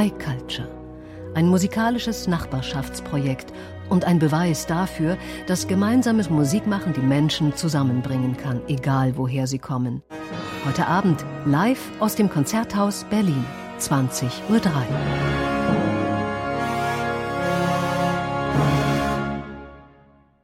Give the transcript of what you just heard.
iCulture. Ein musikalisches Nachbarschaftsprojekt und ein Beweis dafür, dass gemeinsames Musikmachen die Menschen zusammenbringen kann, egal woher sie kommen. Heute Abend live aus dem Konzerthaus Berlin, 20.03 Uhr.